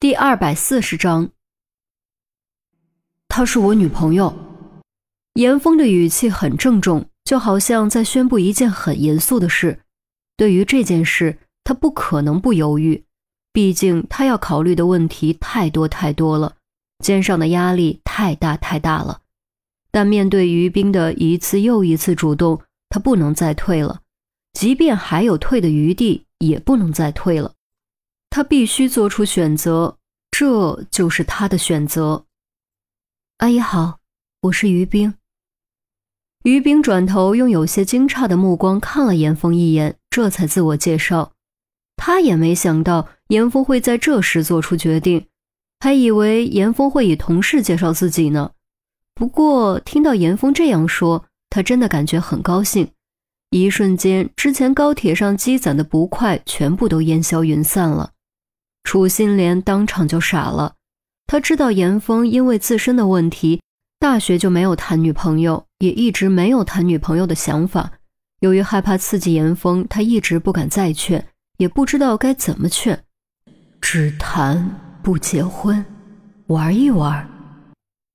第二百四十章，她是我女朋友。严峰的语气很郑重，就好像在宣布一件很严肃的事。对于这件事，他不可能不犹豫，毕竟他要考虑的问题太多太多了，肩上的压力太大太大了。但面对于冰的一次又一次主动，他不能再退了，即便还有退的余地，也不能再退了。他必须做出选择，这就是他的选择。阿姨好，我是于冰。于冰转头用有些惊诧的目光看了严峰一眼，这才自我介绍。他也没想到严峰会在这时做出决定，还以为严峰会以同事介绍自己呢。不过听到严峰这样说，他真的感觉很高兴。一瞬间，之前高铁上积攒的不快全部都烟消云散了。楚心莲当场就傻了，他知道严峰因为自身的问题，大学就没有谈女朋友，也一直没有谈女朋友的想法。由于害怕刺激严峰，他一直不敢再劝，也不知道该怎么劝。只谈不结婚，玩一玩。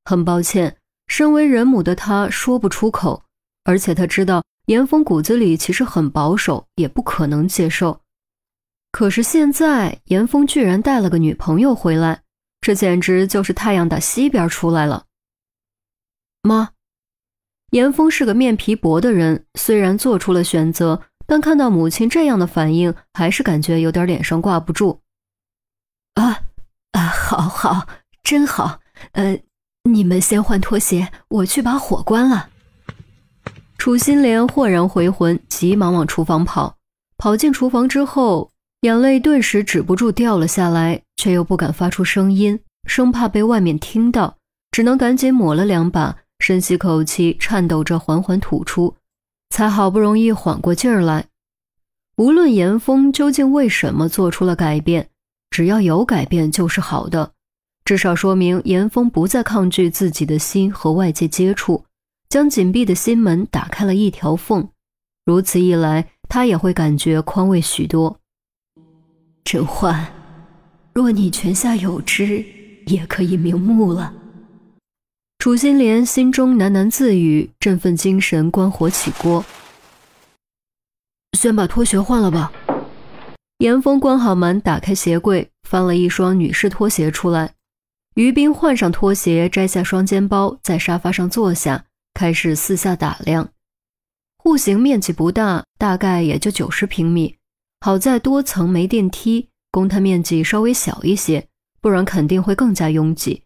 很抱歉，身为人母的他说不出口，而且他知道严峰骨子里其实很保守，也不可能接受。可是现在，严峰居然带了个女朋友回来，这简直就是太阳打西边出来了。妈，严峰是个面皮薄的人，虽然做出了选择，但看到母亲这样的反应，还是感觉有点脸上挂不住。啊啊，好好，真好。呃，你们先换拖鞋，我去把火关了。楚心莲豁然回魂，急忙往厨房跑。跑进厨房之后。眼泪顿时止不住掉了下来，却又不敢发出声音，生怕被外面听到，只能赶紧抹了两把，深吸口气，颤抖着缓缓吐出，才好不容易缓过劲儿来。无论严峰究竟为什么做出了改变，只要有改变就是好的，至少说明严峰不再抗拒自己的心和外界接触，将紧闭的心门打开了一条缝。如此一来，他也会感觉宽慰许多。甄嬛，若你泉下有知，也可以瞑目了。楚心莲心中喃喃自语，振奋精神，关火起锅。先把拖鞋换了吧。严峰关好门，打开鞋柜，翻了一双女士拖鞋出来。于冰换上拖鞋，摘下双肩包，在沙发上坐下，开始四下打量。户型面积不大，大概也就九十平米。好在多层没电梯，公摊面积稍微小一些，不然肯定会更加拥挤。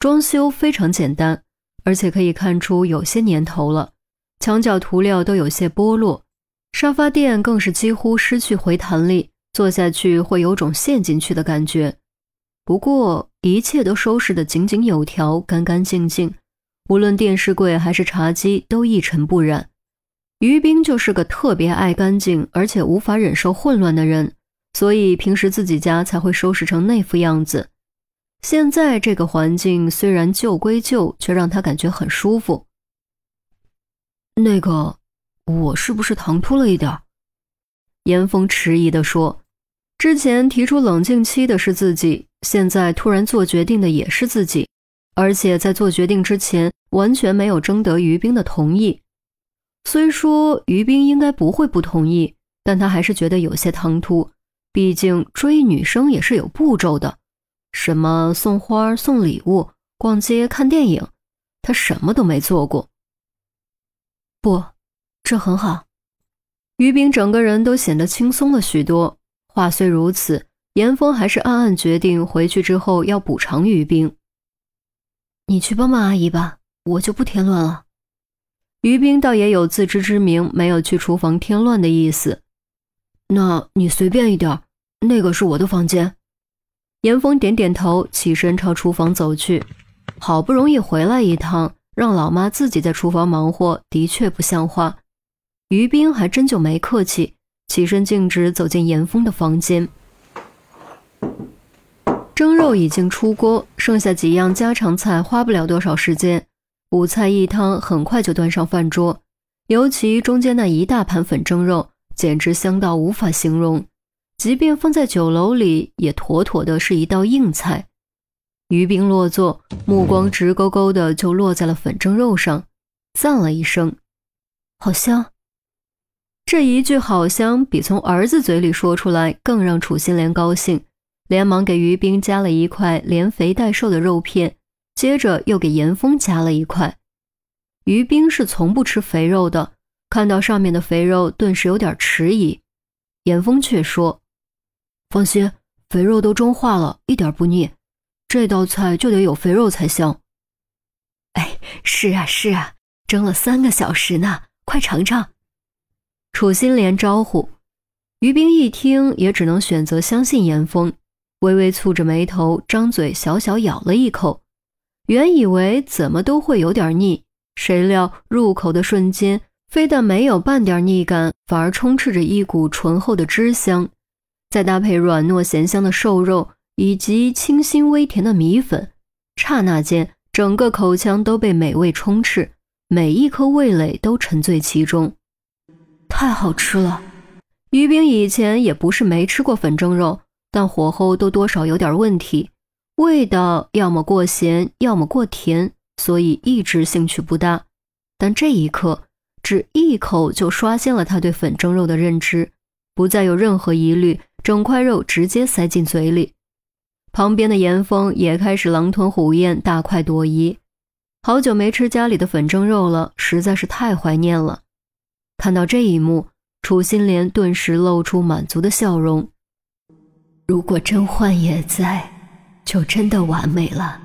装修非常简单，而且可以看出有些年头了，墙角涂料都有些剥落，沙发垫更是几乎失去回弹力，坐下去会有种陷进去的感觉。不过一切都收拾得井井有条，干干净净，无论电视柜还是茶几都一尘不染。于冰就是个特别爱干净，而且无法忍受混乱的人，所以平时自己家才会收拾成那副样子。现在这个环境虽然旧归旧，却让他感觉很舒服。那个，我是不是唐突了一点？严峰迟疑地说：“之前提出冷静期的是自己，现在突然做决定的也是自己，而且在做决定之前完全没有征得于冰的同意。”虽说于冰应该不会不同意，但他还是觉得有些唐突。毕竟追女生也是有步骤的，什么送花、送礼物、逛街、看电影，他什么都没做过。不，这很好。于冰整个人都显得轻松了许多。话虽如此，严峰还是暗暗决定回去之后要补偿于冰。你去帮帮阿姨吧，我就不添乱了。于冰倒也有自知之明，没有去厨房添乱的意思。那你随便一点，那个是我的房间。严峰点点头，起身朝厨房走去。好不容易回来一趟，让老妈自己在厨房忙活，的确不像话。于冰还真就没客气，起身径直走进严峰的房间。蒸肉已经出锅，剩下几样家常菜，花不了多少时间。五菜一汤很快就端上饭桌，尤其中间那一大盘粉蒸肉，简直香到无法形容。即便放在酒楼里，也妥妥的是一道硬菜。于冰落座，目光直勾勾的就落在了粉蒸肉上，赞了一声：“好香。”这一句“好香”比从儿子嘴里说出来更让楚心莲高兴，连忙给于冰夹了一块连肥带瘦的肉片，接着又给严峰夹了一块。于冰是从不吃肥肉的，看到上面的肥肉，顿时有点迟疑。严峰却说：“放心，肥肉都蒸化了，一点不腻。这道菜就得有肥肉才香。”哎，是啊是啊，蒸了三个小时呢，快尝尝。楚心莲招呼，于冰一听也只能选择相信严峰，微微蹙着眉头，张嘴小小咬了一口。原以为怎么都会有点腻，谁料入口的瞬间，非但没有半点腻感，反而充斥着一股醇厚的汁香，再搭配软糯咸香的瘦肉以及清新微甜的米粉，刹那间整个口腔都被美味充斥，每一颗味蕾都沉醉其中。太好吃了！于冰以前也不是没吃过粉蒸肉，但火候都多少有点问题，味道要么过咸，要么过甜，所以一直兴趣不大。但这一刻，只一口就刷新了他对粉蒸肉的认知，不再有任何疑虑，整块肉直接塞进嘴里。旁边的严峰也开始狼吞虎咽，大快朵颐。好久没吃家里的粉蒸肉了，实在是太怀念了。看到这一幕，楚心莲顿时露出满足的笑容。如果甄嬛也在，就真的完美了。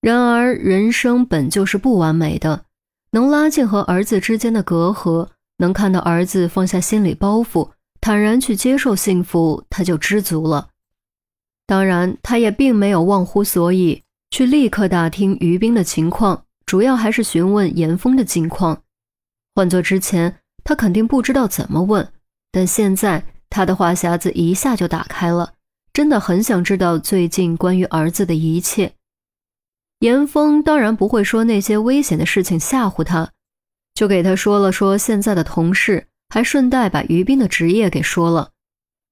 然而，人生本就是不完美的，能拉近和儿子之间的隔阂，能看到儿子放下心理包袱，坦然去接受幸福，他就知足了。当然，他也并没有忘乎所以，去立刻打听于冰的情况，主要还是询问严峰的近况。换做之前，他肯定不知道怎么问，但现在他的话匣子一下就打开了，真的很想知道最近关于儿子的一切。严峰当然不会说那些危险的事情吓唬他，就给他说了说现在的同事，还顺带把于斌的职业给说了。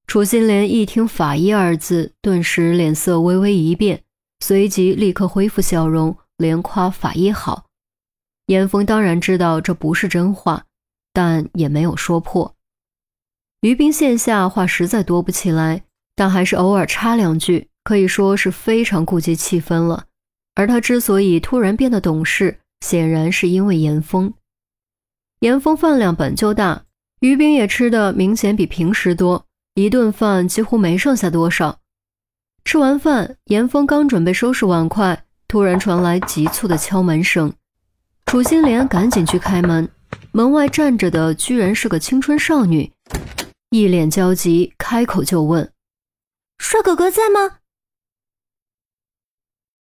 楚心莲一听“法医”二字，顿时脸色微微一变，随即立刻恢复笑容，连夸法医好。严峰当然知道这不是真话，但也没有说破。于冰线下话实在多不起来，但还是偶尔插两句，可以说是非常顾及气氛了。而他之所以突然变得懂事，显然是因为严峰。严峰饭量本就大，于冰也吃的明显比平时多，一顿饭几乎没剩下多少。吃完饭，严峰刚准备收拾碗筷，突然传来急促的敲门声。楚心莲赶紧去开门，门外站着的居然是个青春少女，一脸焦急，开口就问：“帅哥哥在吗？”